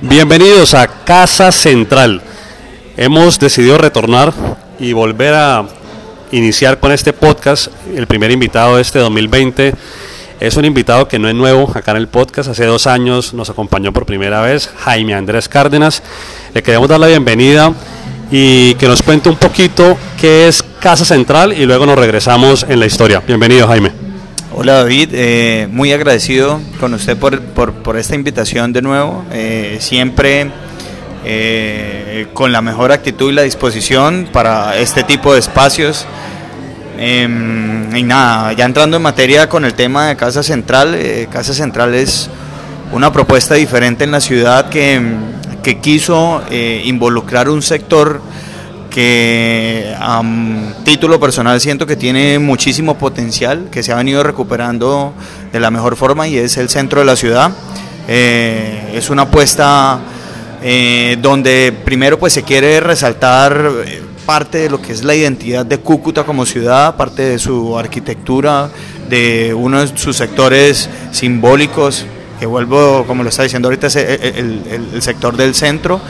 Bienvenidos a Casa Central. Hemos decidido retornar y volver a iniciar con este podcast. El primer invitado de este 2020 es un invitado que no es nuevo acá en el podcast. Hace dos años nos acompañó por primera vez Jaime Andrés Cárdenas. Le queremos dar la bienvenida y que nos cuente un poquito qué es Casa Central y luego nos regresamos en la historia. Bienvenido Jaime. Hola David, eh, muy agradecido con usted por, por, esta invitación de nuevo. Eh, siempre eh, con la mejor actitud y la disposición para este tipo de espacios. Em, y nada, ya entrando en materia con el tema de Casa Central, Casa Central es una propuesta diferente en la ciudad que, que quiso involucrar un sector que a título personal siento que tiene muchísimo potencial, que se ha venido recuperando de la mejor forma y es el centro de la ciudad. Eh, es una apuesta eh, donde primero pues se quiere resaltar eh, parte de lo que es la identidad de Cúcuta como ciudad, parte de su arquitectura, de uno de sus sectores simbólicos, que vuelvo, como lo está diciendo ahorita, es el sector del centro.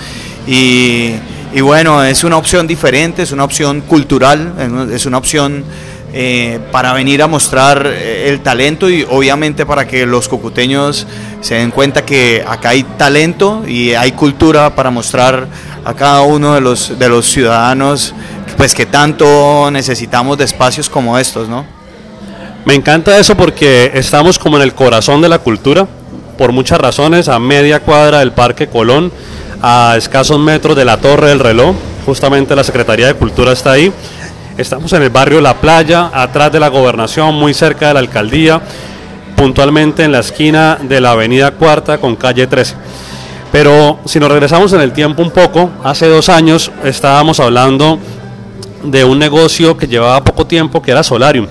Y y bueno, es una opción diferente, es una opción cultural, es una opción eh, para venir a mostrar eh, el talento y obviamente para que los cucuteños se den cuenta que acá hay talento y hay cultura para mostrar a cada uno de los, de los ciudadanos pues que tanto necesitamos de espacios como estos, ¿no? Me encanta eso porque estamos como en el corazón de la cultura, por muchas razones, a media cuadra del Parque Colón a escasos metros de la Torre del Reloj. Justamente la Secretaría de Cultura está ahí. Estamos en el barrio La Playa, atrás de la gobernación, muy cerca de la alcaldía, puntualmente en la esquina de la avenida Cuarta con calle 13. Pero si nos regresamos en el tiempo un poco, hace dos años estábamos hablando de un negocio que llevaba poco tiempo, que era Solarium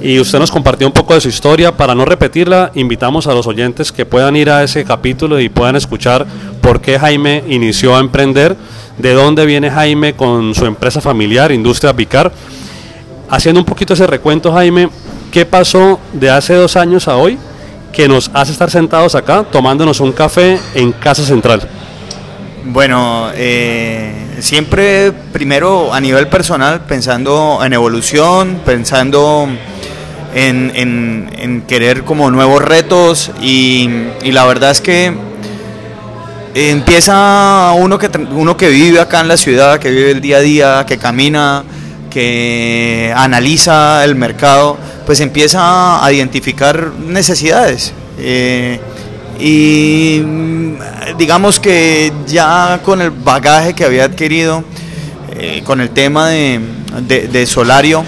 y usted nos compartió un poco de su historia. Para no repetirla, invitamos a los oyentes que puedan ir a ese capítulo y puedan escuchar por qué Jaime inició a emprender, de dónde viene Jaime con su empresa familiar, Industria Vicar. Haciendo un poquito ese recuento, Jaime, ¿qué pasó de hace dos años a hoy que nos hace estar sentados acá tomándonos un café en Casa Central? Bueno, eh, siempre primero a nivel personal, pensando en evolución, pensando en, querer como nuevos retos y, la verdad es que empieza uno que, uno que vive acá en la ciudad, que vive el día a día, que camina, que analiza el mercado, pues empieza a identificar necesidades. Eh, y digamos que ya con el bagaje que había adquirido, eh, con el tema de, de Solario,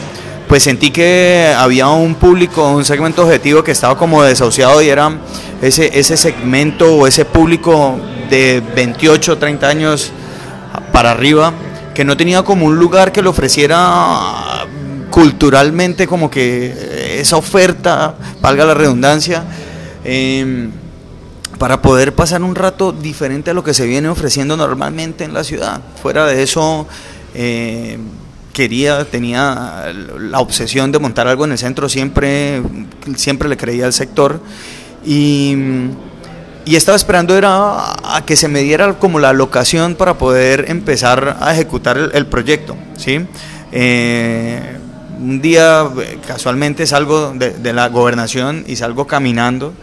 pues sentí que había un público, un segmento objetivo que estaba como desahuciado y era ese, ese segmento o ese público de 28, 30 años para arriba, que no tenía como un lugar que le ofreciera culturalmente como que esa oferta, valga la redundancia, em, para poder pasar un rato diferente a lo que se viene ofreciendo normalmente en la ciudad. Fuera de eso, eh, quería, tenía la obsesión de montar algo en el centro, siempre, siempre le creía al sector y, estaba esperando era a que se me diera como la locación para poder empezar a ejecutar el, proyecto. ¿sí? Eh, un día casualmente salgo de, de la gobernación y salgo caminando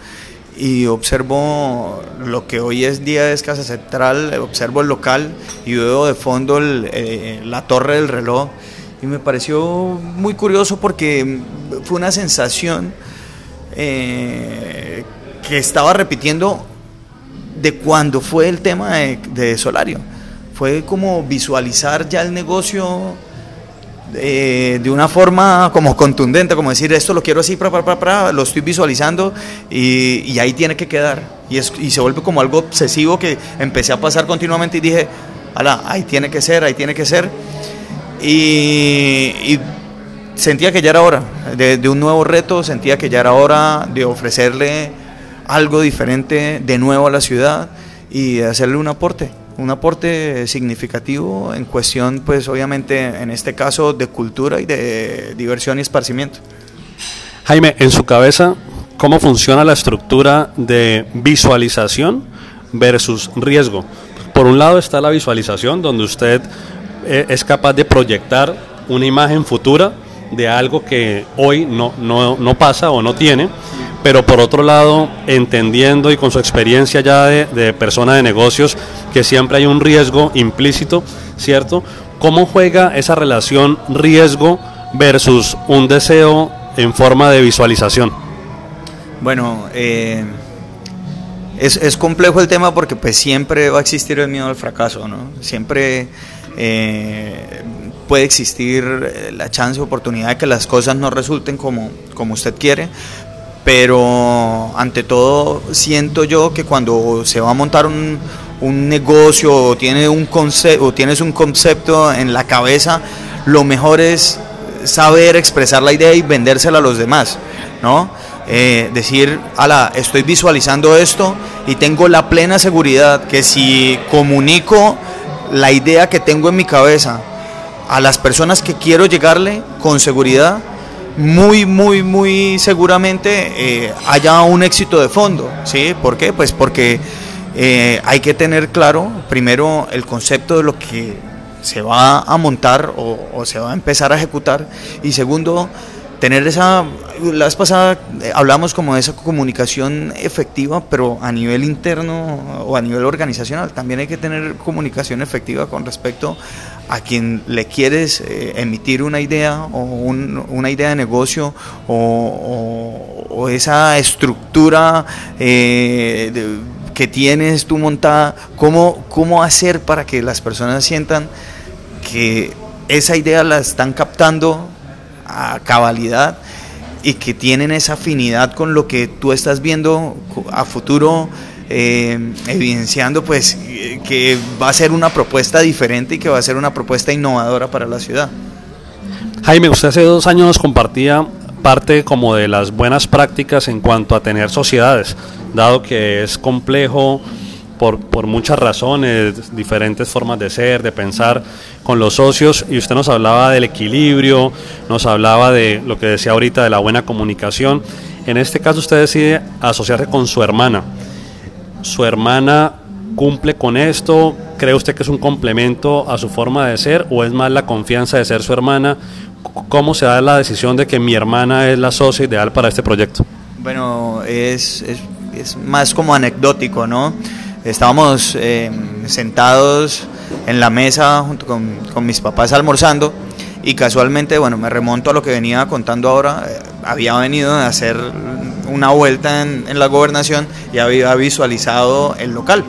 y observo lo que hoy es día de Casa Central, observo el local y veo de fondo eh, la torre del reloj y me pareció muy curioso porque fue una sensación eh, que estaba repitiendo de cuando fue el tema de Solario. Fue como visualizar ya el negocio eh, de una forma como contundente, como decir esto lo quiero así, lo estoy visualizando y, ahí tiene que quedar. Y, y se vuelve como algo obsesivo que empecé a pasar continuamente y dije, ala, ahí tiene que ser, ahí tiene que ser. Y, sentía que ya era hora de, un nuevo reto, sentía que ya era hora de ofrecerle algo diferente de nuevo a la ciudad y hacerle un aporte un aporte significativo en cuestión, pues obviamente en este caso de cultura y de diversión y esparcimiento. Jaime, en su cabeza, ¿cómo funciona la estructura de visualización versus riesgo. Por un lado está la visualización, donde usted eh, es capaz de proyectar una imagen futura de algo que hoy no, no, pasa o no tiene, pero por otro lado, entendiendo y con su experiencia ya de, de persona de negocios, que siempre hay un riesgo implícito, ¿cierto? ¿Cómo juega esa relación riesgo versus un deseo en forma de visualización? Bueno, eh, es, complejo el tema porque pues siempre va a existir el miedo al fracaso, ¿no? Siempre eh, puede existir eh, la chance, oportunidad de que las cosas no resulten como, como usted quiere, pero ante todo siento yo que cuando se va a montar un, un negocio o, tiene un tienes un concepto en la cabeza, lo mejor es saber expresar la idea y vendérsela a los demás, ¿no? Eh, decir, ala, estoy visualizando esto y tengo la plena seguridad que si comunico la idea que tengo en mi cabeza a las personas que quiero llegarle con seguridad, muy, muy, muy seguramente eh, haya un éxito de fondo. ¿sí? ¿Por qué? Pues porque eh, hay que tener claro primero el concepto de lo que se va a montar o, se va a empezar a ejecutar y segundo tener esa la vez pasada eh, hablamos como de esa comunicación efectiva pero a nivel interno o a nivel organizacional también hay que tener comunicación efectiva con respecto a quien le quieres eh, emitir una idea o una idea de negocio o, esa estructura de, que tienes tú montada, cómo, cómo hacer para que las personas sientan que esa idea la están captando a cabalidad y que tienen esa afinidad con lo que tú estás viendo a futuro, eh, evidenciando pues que va a ser una propuesta diferente y que va a ser una propuesta innovadora para la ciudad. Jaime, usted hace dos años nos compartía parte como de las buenas prácticas en cuanto a tener sociedades dado que es complejo por, por, muchas razones, diferentes formas de ser, de pensar con los socios, y usted nos hablaba del equilibrio, nos hablaba de lo que decía ahorita de la buena comunicación. En este caso usted decide asociarse con su hermana. ¿Su hermana cumple con esto? ¿Cree usted que es un complemento a su forma de ser o es más la confianza de ser su hermana? ¿Cómo se da la decisión de que mi hermana es la socia ideal para este proyecto? Bueno, es, es es más como anecdótico, ¿no? Estábamos eh, sentados en la mesa junto con, con, mis papás almorzando y casualmente, bueno, me remonto a lo que venía contando ahora, eh, había venido a hacer una vuelta en, la gobernación y había visualizado el local.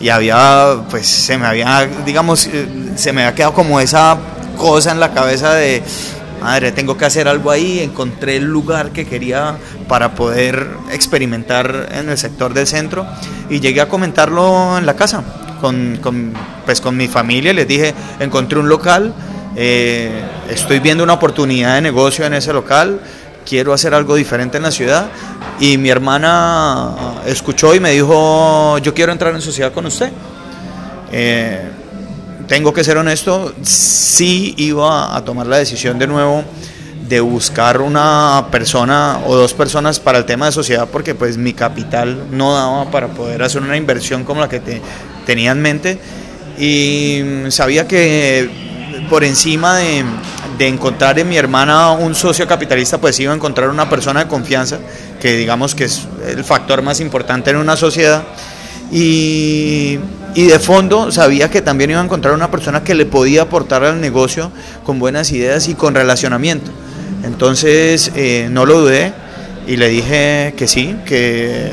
Y había, pues se me había, digamos, eh, se me había quedado como esa cosa en la cabeza de, madre, tengo que hacer algo ahí, encontré el lugar que quería para poder experimentar en el sector del centro y llegué a comentarlo en la casa con, con pues con mi familia, les dije, encontré un local, eh, estoy viendo una oportunidad de negocio en ese local, quiero hacer algo diferente en la ciudad. Y mi hermana escuchó y me dijo, yo quiero entrar en sociedad con usted. Eh, tengo que ser honesto, sí iba a tomar la decisión de nuevo de buscar una persona o dos personas para el tema de sociedad porque pues mi capital no daba para poder hacer una inversión como la que te, tenía en mente. Y sabía que por encima de, de, encontrar en mi hermana un socio capitalista pues iba a encontrar una persona de confianza que digamos que es el factor más importante en una sociedad. Y, de fondo sabía que también iba a encontrar una persona que le podía aportar al negocio con buenas ideas y con relacionamiento. Entonces eh, no lo dudé y le dije que sí, que,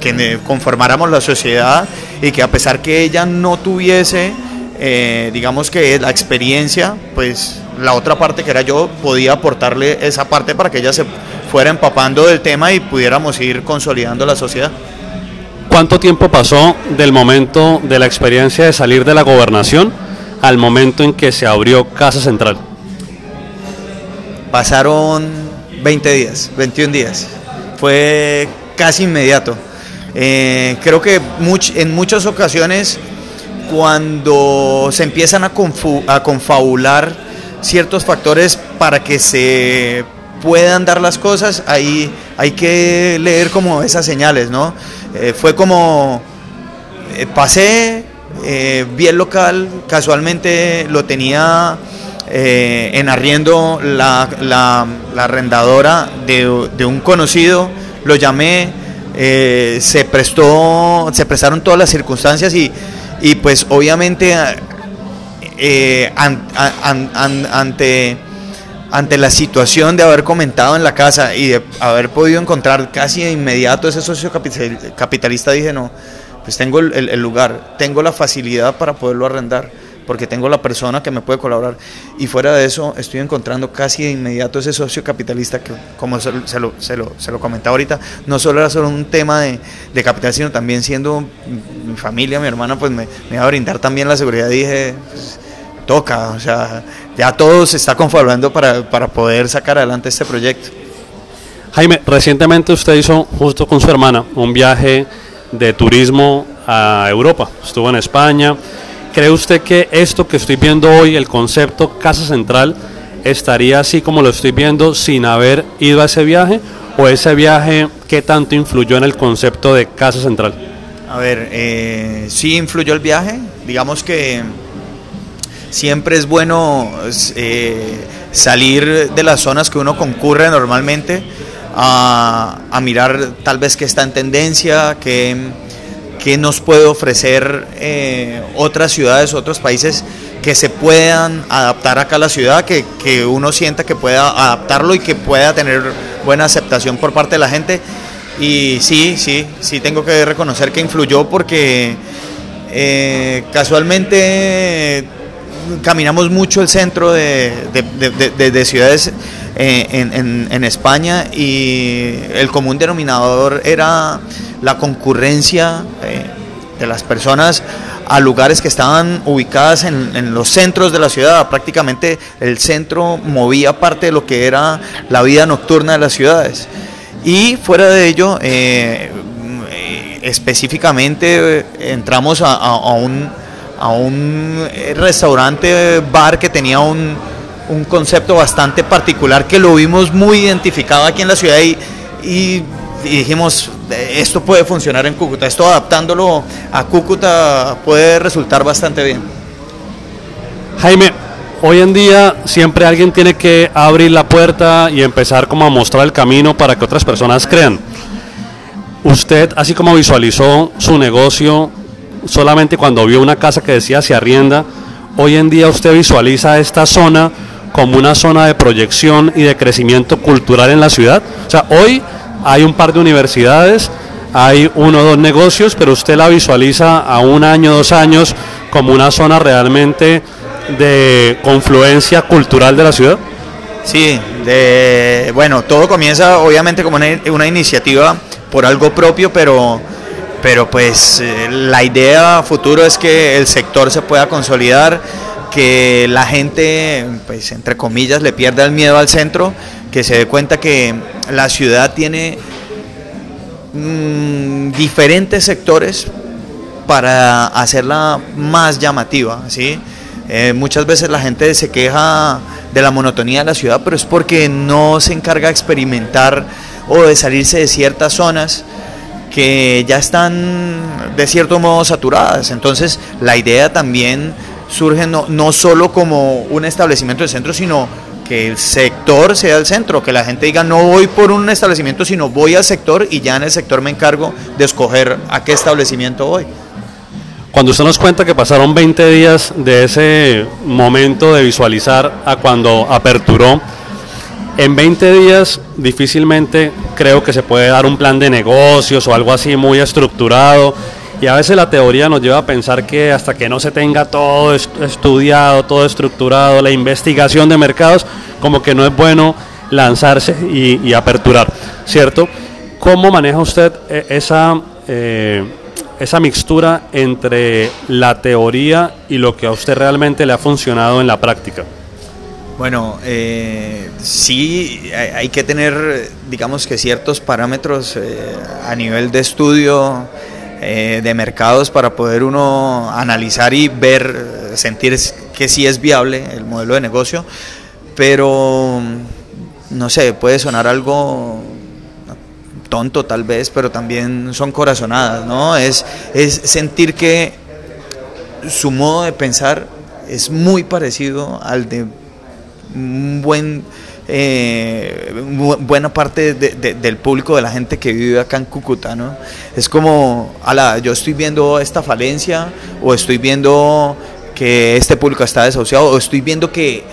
que conformáramos la sociedad y que a pesar que ella no tuviese, eh, digamos que la experiencia, pues la otra parte que era yo podía aportarle esa parte para que ella se fuera empapando del tema y pudiéramos ir consolidando la sociedad. ¿Cuánto tiempo pasó del momento de la experiencia de salir de la gobernación al momento en que se abrió Casa Central? Pasaron 20 días, 21 días. Fue casi inmediato. Eh, creo que en muchas ocasiones cuando se empiezan a, a confabular ciertos factores para que se puedan dar las cosas, ahí hay que leer como esas señales, ¿no? Eh, fue como eh, pasé, eh, vi el local, casualmente lo tenía eh, en arriendo la, la, arrendadora de, un conocido, lo llamé, se prestó, se prestaron todas las circunstancias y, y pues obviamente ante ante la situación de haber comentado en la casa y de haber podido encontrar casi de inmediato ese socio capitalista, dije, no, pues tengo el, lugar, tengo la facilidad para poderlo arrendar, porque tengo la persona que me puede colaborar. Y fuera de eso, estoy encontrando casi de inmediato ese socio capitalista que, como se, lo, se, lo, se lo comentaba ahorita, no solo era solo un tema de, de capital, sino también siendo mi familia, mi hermana, pues me, me iba a brindar también la seguridad. dije, pues, toca, o sea, ya todo se está confabulando para, poder sacar adelante este proyecto. Jaime, recientemente usted hizo, justo con su hermana, un viaje de turismo a Europa. Estuvo en España. ¿Cree usted que esto que estoy viendo hoy, el concepto Casa Central, estaría así como lo estoy viendo sin haber ido a ese viaje? ¿O ese viaje qué tanto influyó en el concepto de Casa Central? A ver, eh, sí influyó el viaje. Digamos que siempre es bueno eh, salir de las zonas que uno concurre normalmente a, mirar tal vez qué está en tendencia, qué, nos puede ofrecer eh, otras ciudades, otros países que se puedan adaptar acá a la ciudad, que, uno sienta que pueda adaptarlo y que pueda tener buena aceptación por parte de la gente. Y sí, sí, sí tengo que reconocer que influyó porque eh, casualmente caminamos mucho el centro de, ciudades eh, en, España y el común denominador era la concurrencia eh, de las personas a lugares que estaban ubicadas en, los centros de la ciudad. Prácticamente el centro movía parte de lo que era la vida nocturna de las ciudades. Y fuera de ello, eh, específicamente entramos a un a un eh, restaurante bar que tenía un, concepto bastante particular que lo vimos muy identificado aquí en la ciudad y, y, dijimos, esto puede funcionar en Cúcuta, esto adaptándolo a Cúcuta puede resultar bastante bien. Jaime, hoy en día siempre alguien tiene que abrir la puerta y empezar como a mostrar el camino para que otras personas crean. Usted, así como visualizó su negocio solamente cuando vio una casa que decía se arrienda, hoy en día usted visualiza esta zona como una zona de proyección y de crecimiento cultural en la ciudad. O sea, hoy hay un par de universidades, hay uno o dos negocios, pero usted la visualiza a un año, dos años como una zona realmente de confluencia cultural de la ciudad. Sí, de, bueno, todo comienza obviamente como una, una iniciativa por algo propio, pero pero pues eh, la idea futuro es que el sector se pueda consolidar, que la gente, pues entre comillas, le pierda el miedo al centro, que se dé cuenta que la ciudad tiene mm, diferentes sectores para hacerla más llamativa, ¿sí? Eh, muchas veces la gente se queja de la monotonía de la ciudad, pero es porque no se encarga de experimentar o de salirse de ciertas zonas que ya están de cierto modo saturadas. Entonces la idea también surge no, no solo como un establecimiento de centro, sino que el sector sea el centro, que la gente diga no voy por un establecimiento, sino voy al sector y ya en el sector me encargo de escoger a qué establecimiento voy. Cuando usted nos cuenta que pasaron 20 días de ese momento de visualizar a cuando aperturó, en 20 días difícilmente creo que se puede dar un plan de negocios o algo así muy estructurado. Y a veces la teoría nos lleva a pensar que hasta que no se tenga todo estudiado, todo estructurado, la investigación de mercados, como que no es bueno lanzarse y, aperturar, ¿cierto? ¿Cómo maneja usted eh, esa, eh, esa mixtura entre la teoría y lo que a usted realmente le ha funcionado en la práctica? Bueno, eh, sí hay que tener, digamos que ciertos parámetros eh, a nivel de estudio eh, de mercados para poder uno analizar y ver, sentir que sí es viable el modelo de negocio, pero no sé, puede sonar algo tonto tal vez, pero también son corazonadas, ¿no? Es, es sentir que su modo de pensar es muy parecido al de un buen eh, buena parte del público, de la gente que vive acá en Cúcuta, ¿no? Es como, ala, yo estoy viendo esta falencia o estoy viendo que este público está desahuciado o estoy viendo que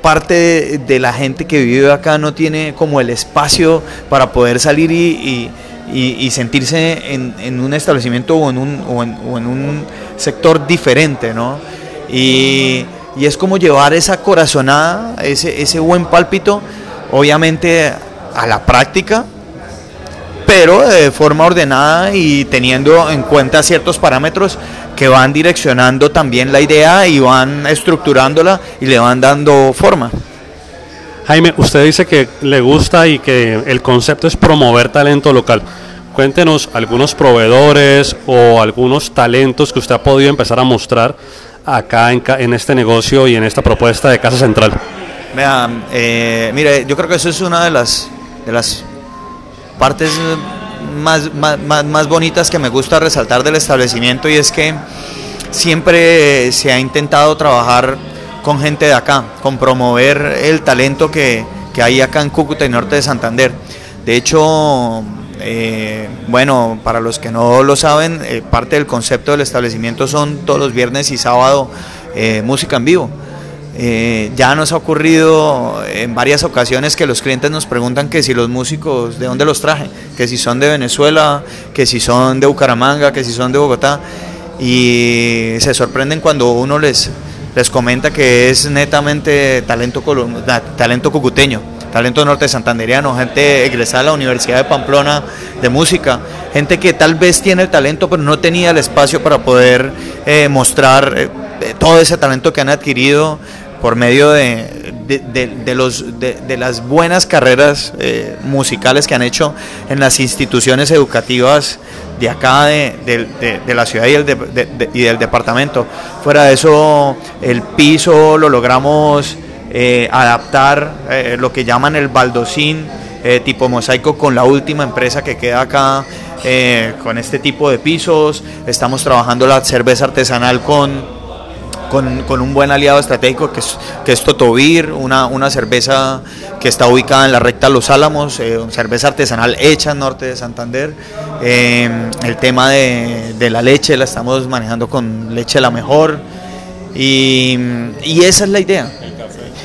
parte de, la gente que vive acá no tiene como el espacio para poder salir y, sentirse en, un establecimiento o en un, o en, un sector diferente, ¿no? Y y es como llevar esa corazonada, ese, ese buen pálpito, obviamente a la práctica, pero de forma ordenada y teniendo en cuenta ciertos parámetros que van direccionando también la idea y van estructurándola y le van dando forma. Jaime, usted dice que le gusta y que el concepto es promover talento local. Cuéntenos algunos proveedores o algunos talentos que usted ha podido empezar a mostrar acá en, este negocio y en esta propuesta de Casa Central? Eh, mire, yo creo que eso es una de las, de las partes más, más, más, bonitas que me gusta resaltar del establecimiento y es que siempre se ha intentado trabajar con gente de acá, con promover el talento que, que hay acá en Cúcuta y Norte de Santander. De hecho, eh, bueno, para los que no lo saben, eh, parte del concepto del establecimiento son todos los viernes y sábado eh, música en vivo. ya nos ha ocurrido en varias ocasiones que los clientes nos preguntan que si los músicos, ¿de dónde los traje? Que si son de Venezuela, que si son de Bucaramanga, que si son de Bogotá. Y se sorprenden cuando uno les, les comenta que es netamente talento, talento cucuteño talento norte santanderiano, gente egresada a la Universidad de Pamplona de música, gente que tal vez tiene el talento pero no tenía el espacio para poder eh, mostrar eh, todo ese talento que han adquirido por medio de, de, los, de, las buenas carreras eh, musicales que han hecho en las instituciones educativas de acá, de, la ciudad y, y del departamento. Fuera de eso, el piso lo logramos eh, adaptar eh, lo que llaman el baldocín eh, tipo mosaico con la última empresa que queda acá con este tipo de pisos. Estamos trabajando la cerveza artesanal con, con, un buen aliado estratégico que es, que es Totovir, una, una cerveza que está ubicada en la recta Los Álamos, cerveza artesanal hecha en norte de Santander. el tema de, de, la leche la estamos manejando con leche la mejor. Y, y esa es la idea.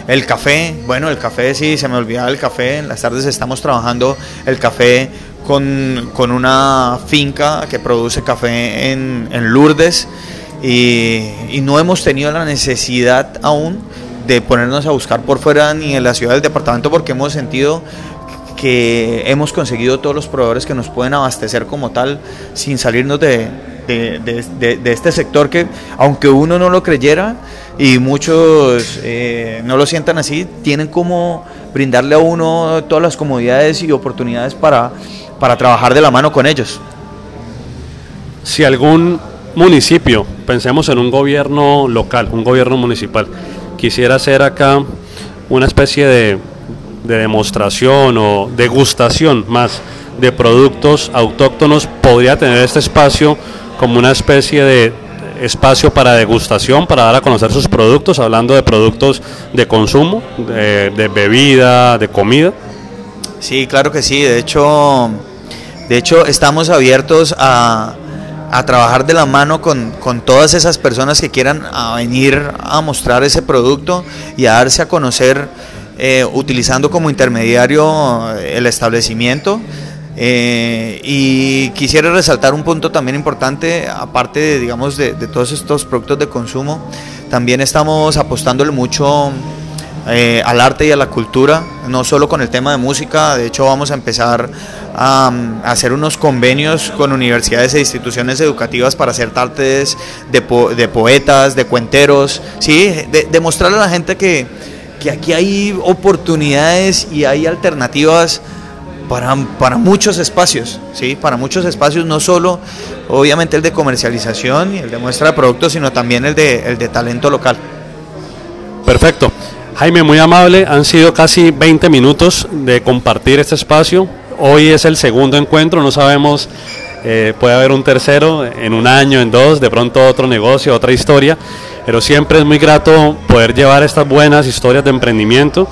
El café, bueno, el café sí, se me olvidaba el café. En las tardes estamos trabajando el café con, una finca que produce café en, Lourdes y, no hemos tenido la necesidad aún de ponernos a buscar por fuera ni en la ciudad del departamento porque hemos sentido que hemos conseguido todos los proveedores que nos pueden abastecer como tal sin salirnos de, de, este sector que, aunque uno no lo creyera y muchos eh, no lo sientan así, tienen como brindarle a uno todas las comodidades y oportunidades para, para trabajar de la mano con ellos. Si algún municipio, pensemos en un gobierno local, un gobierno municipal, quisiera hacer acá una especie de, de demostración o degustación más de productos autóctonos, podría tener este espacio como una especie de espacio para degustación, para dar a conocer sus productos, hablando de productos de consumo, de, bebida, de comida. Sí, claro que sí. De hecho, de hecho estamos abiertos a, a trabajar de la mano con, con, todas esas personas que quieran venir a mostrar ese producto y a darse a conocer eh, utilizando como intermediario el establecimiento. Eh, y quisiera resaltar un punto también importante, aparte de, digamos, de, todos estos productos de consumo, también estamos apostándole mucho eh, al arte y a la cultura, no solo con el tema de música, de hecho vamos a empezar a, hacer unos convenios con universidades e instituciones educativas para hacer tardes de, de poetas, de cuenteros, ¿sí? de, mostrarle a la gente que, que aquí hay oportunidades y hay alternativas para, para, muchos espacios, ¿sí? para muchos espacios, no solo obviamente el de comercialización y el de muestra de productos, sino también el de, el de talento local. Perfecto. Jaime, muy amable, han sido casi 20 minutos de compartir este espacio. hoy es el segundo encuentro, no sabemos, eh, puede haber un tercero en un año, en dos, de pronto otro negocio, otra historia, pero siempre es muy grato poder llevar estas buenas historias de emprendimiento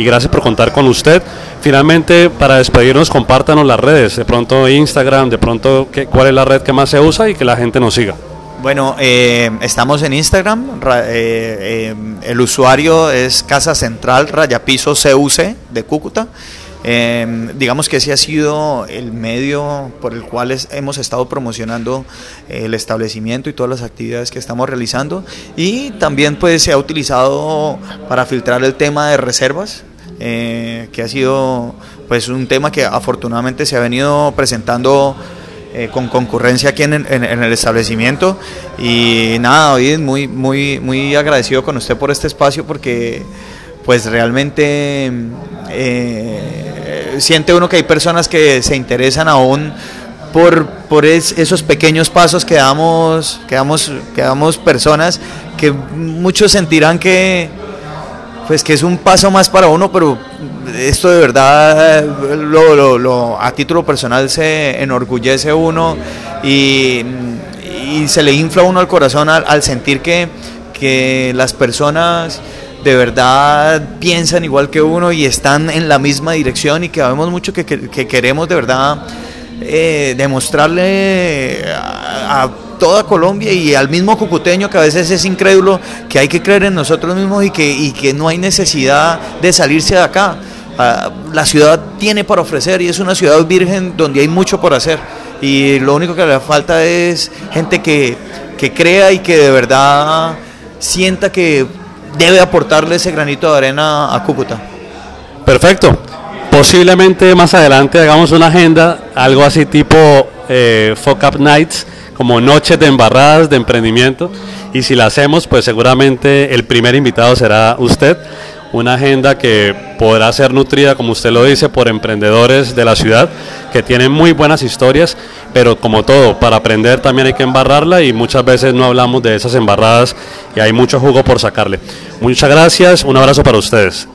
y gracias por contar con usted. Finalmente, para despedirnos, compártanos las redes, de pronto Instagram, de pronto ¿qué, cuál es la red que más se usa y que la gente nos siga. Bueno, eh, estamos en Instagram. ra- eh, eh, el usuario es Casa Central Rayapiso CUC de Cúcuta. Digamos que ese ha sido el medio por el cual hemos estado promocionando el establecimiento y todas las actividades que estamos realizando. Y también pues se ha utilizado para filtrar el tema de reservas, eh, que ha sido pues un tema que afortunadamente se ha venido presentando eh, con concurrencia aquí en, en- en el establecimiento. Y nada, hoy muy muy muy agradecido con usted por este espacio porque pues realmente eh, siente uno que hay personas que se interesan aún por, por es- esos pequeños pasos que damos, que damos, que damos personas que muchos sentirán que, pues que es un paso más para uno, pero esto de verdad lo, lo- lo- a título personal se enorgullece uno y, se le infla uno al corazón al, sentir que, que las personas de verdad piensan igual que uno y están en la misma dirección y que vemos mucho que, que- que queremos de verdad eh, demostrarle a toda Colombia y al mismo cucuteño que a veces es incrédulo que hay que creer en nosotros mismos y que, y que no hay necesidad de salirse de acá. Ah, la ciudad tiene para ofrecer y es una ciudad virgen donde hay mucho por hacer y lo único que le falta es gente que, que crea y que de verdad sienta que debe aportarle ese granito de arena a Cúcuta. Perfecto. Posiblemente más adelante hagamos una agenda, algo así tipo eh, Fuck Up Nights, como noches de embarradas de emprendimiento. Y si la hacemos, pues seguramente el primer invitado será usted. Una agenda que podrá ser nutrida, como usted lo dice, por emprendedores de la ciudad que tienen muy buenas historias, pero como todo, para aprender también hay que embarrarla y muchas veces no hablamos de esas embarradas y hay mucho jugo por sacarle. Muchas gracias, un abrazo para ustedes.